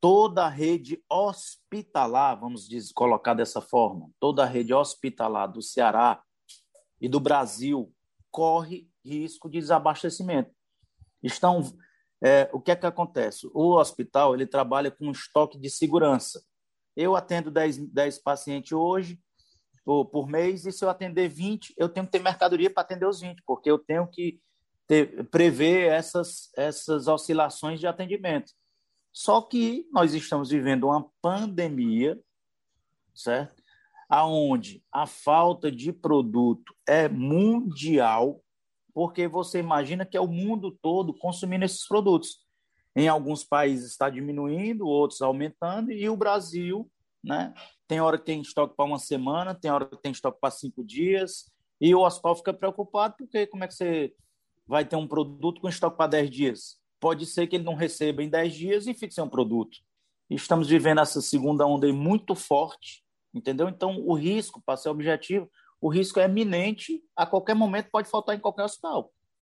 toda a rede hospitalar, vamos dizer, colocar dessa forma, toda a rede hospitalar do Ceará e do Brasil corre risco de desabastecimento. Estão, é, o que é que acontece? O hospital ele trabalha com um estoque de segurança. Eu atendo 10, 10 pacientes hoje por, por mês, e se eu atender 20, eu tenho que ter mercadoria para atender os 20, porque eu tenho que ter, prever essas, essas oscilações de atendimento. Só que nós estamos vivendo uma pandemia, certo? Aonde a falta de produto é mundial, porque você imagina que é o mundo todo consumindo esses produtos. Em alguns países está diminuindo, outros aumentando, e o Brasil, né? Tem hora que tem estoque para uma semana, tem hora que tem estoque para cinco dias, e o hospital fica preocupado, porque como é que você vai ter um produto com estoque para dez dias? Pode ser que ele não receba em dez dias e fique sem um produto. Estamos vivendo essa segunda onda muito forte, entendeu? Então, o risco, para ser objetivo, o risco é iminente, a qualquer momento pode faltar em qualquer hospital.